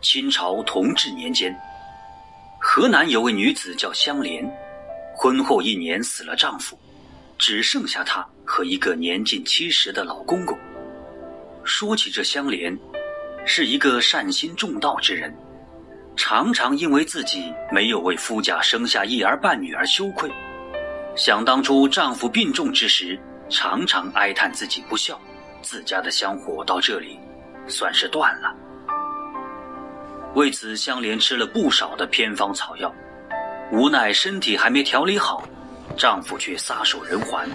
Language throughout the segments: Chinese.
清朝同治年间，河南有位女子叫香莲，婚后一年死了丈夫，只剩下她和一个年近七十的老公公。说起这香莲，是一个善心重道之人，常常因为自己没有为夫家生下一儿半女而羞愧。想当初丈夫病重之时，常常哀叹自己不孝，自家的香火到这里算是断了。为此，香莲吃了不少的偏方草药，无奈身体还没调理好，丈夫却撒手人寰，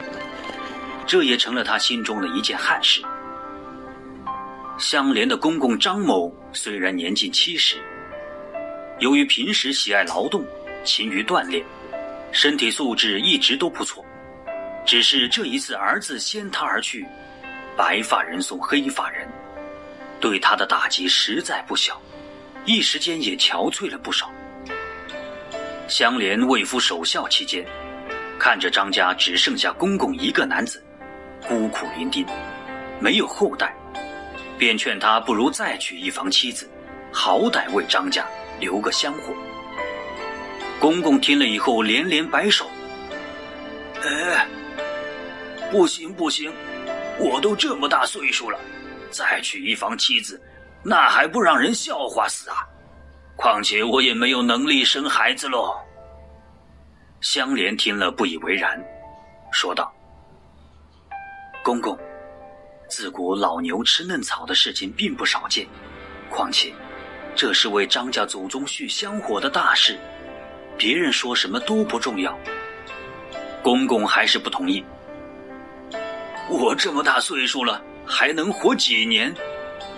这也成了她心中的一件憾事。香莲的公公张某虽然年近七十，由于平时喜爱劳动，勤于锻炼，身体素质一直都不错，只是这一次儿子先他而去，白发人送黑发人，对他的打击实在不小。一时间也憔悴了不少。香莲为夫守孝期间，看着张家只剩下公公一个男子，孤苦伶仃，没有后代，便劝他不如再娶一房妻子，好歹为张家留个香火。公公听了以后连连摆手：“哎，不行不行，我都这么大岁数了，再娶一房妻子。”那还不让人笑话死啊！况且我也没有能力生孩子喽。香莲听了不以为然，说道：“公公，自古老牛吃嫩草的事情并不少见，况且这是为张家祖宗续香火的大事，别人说什么都不重要。”公公还是不同意。我这么大岁数了，还能活几年？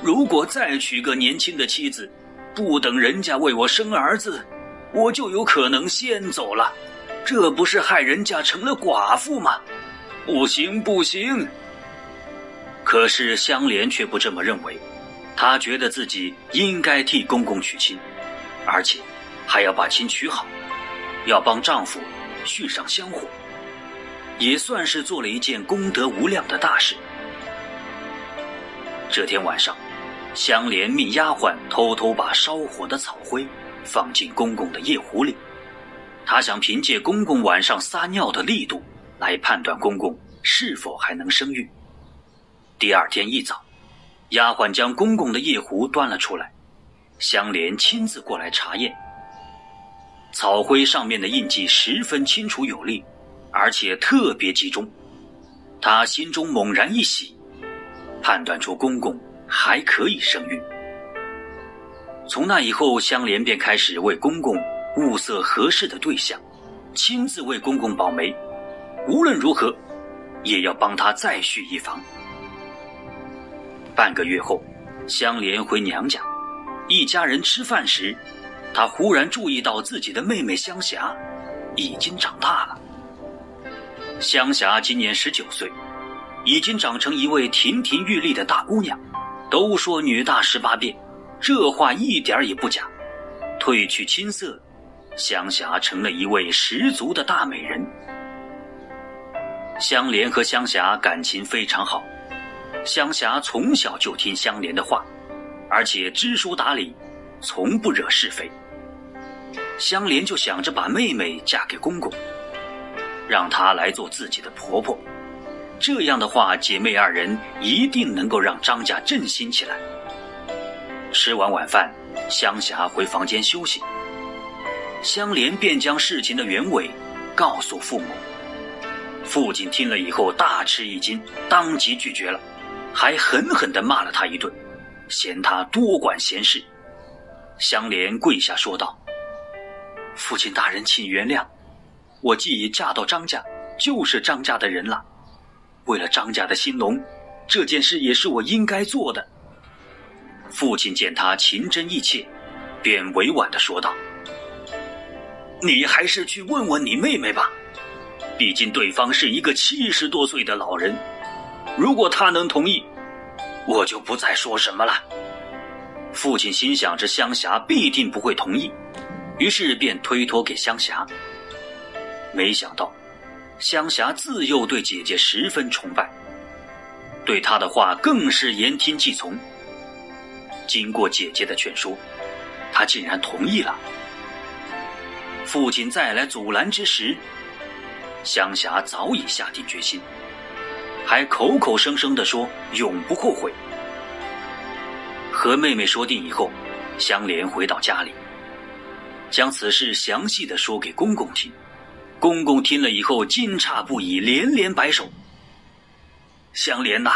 如果再娶个年轻的妻子，不等人家为我生儿子，我就有可能先走了，这不是害人家成了寡妇吗？不行不行！可是香莲却不这么认为，她觉得自己应该替公公娶亲，而且还要把亲娶好，要帮丈夫续上香火，也算是做了一件功德无量的大事。这天晚上。香莲命丫鬟偷偷把烧火的草灰放进公公的夜壶里，她想凭借公公晚上撒尿的力度来判断公公是否还能生育。第二天一早，丫鬟将公公的夜壶端了出来，香莲亲自过来查验。草灰上面的印记十分清楚有力，而且特别集中，她心中猛然一喜，判断出公公。还可以生育。从那以后，香莲便开始为公公物色合适的对象，亲自为公公保媒，无论如何，也要帮他再续一房。半个月后，香莲回娘家，一家人吃饭时，她忽然注意到自己的妹妹香霞已经长大了。香霞今年十九岁，已经长成一位亭亭玉立的大姑娘。都说女大十八变，这话一点也不假。褪去青涩，香霞成了一位十足的大美人。香莲和香霞感情非常好，香霞从小就听香莲的话，而且知书达理，从不惹是非。香莲就想着把妹妹嫁给公公，让她来做自己的婆婆。这样的话，姐妹二人一定能够让张家振兴起来。吃完晚饭，香霞回房间休息，香莲便将事情的原委告诉父母。父亲听了以后大吃一惊，当即拒绝了，还狠狠地骂了他一顿，嫌他多管闲事。香莲跪下说道：“父亲大人，请原谅，我既已嫁到张家，就是张家的人了。”为了张家的兴隆，这件事也是我应该做的。父亲见他情真意切，便委婉的说道：“你还是去问问你妹妹吧，毕竟对方是一个七十多岁的老人，如果他能同意，我就不再说什么了。”父亲心想着香霞必定不会同意，于是便推脱给香霞。没想到。香霞自幼对姐姐十分崇拜，对她的话更是言听计从。经过姐姐的劝说，他竟然同意了。父亲再来阻拦之时，香霞早已下定决心，还口口声声地说永不后悔。和妹妹说定以后，香莲回到家里，将此事详细的说给公公听。公公听了以后惊诧不已，连连摆手：“香莲呐，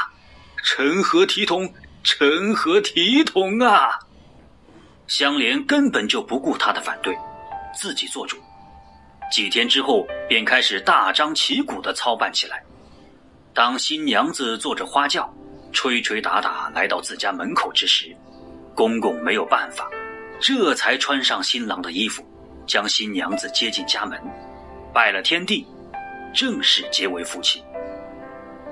成何体统，成何体统啊！”香莲根本就不顾他的反对。自己做主，几天之后便开始大张旗鼓的操办起来。当新娘子坐着花轿，吹吹打打来到自家门口之时，公公没有办法，这才穿上新郎的衣服，将新娘子接进家门，拜了天地，正式结为夫妻。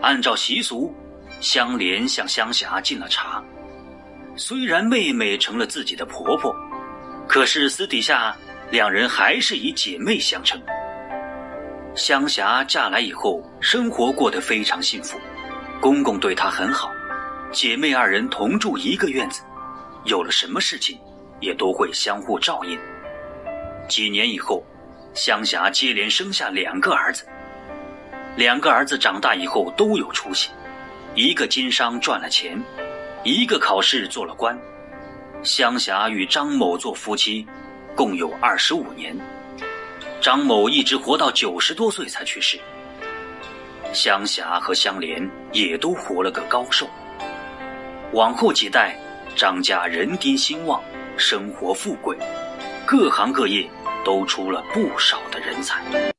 按照习俗，香莲向香霞敬了茶。虽然妹妹成了自己的婆婆，可是私底下。两人还是以姐妹相称。香霞嫁来以后，生活过得非常幸福，公公对她很好，姐妹二人同住一个院子，有了什么事情，也都会相互照应。几年以后，香霞接连生下两个儿子，两个儿子长大以后都有出息，一个经商赚了钱，一个考试做了官。香霞与张某做夫妻。共有二十五年，张某一直活到九十多岁才去世。香霞和香莲也都活了个高寿。往后几代，张家人丁兴旺，生活富贵，各行各业都出了不少的人才。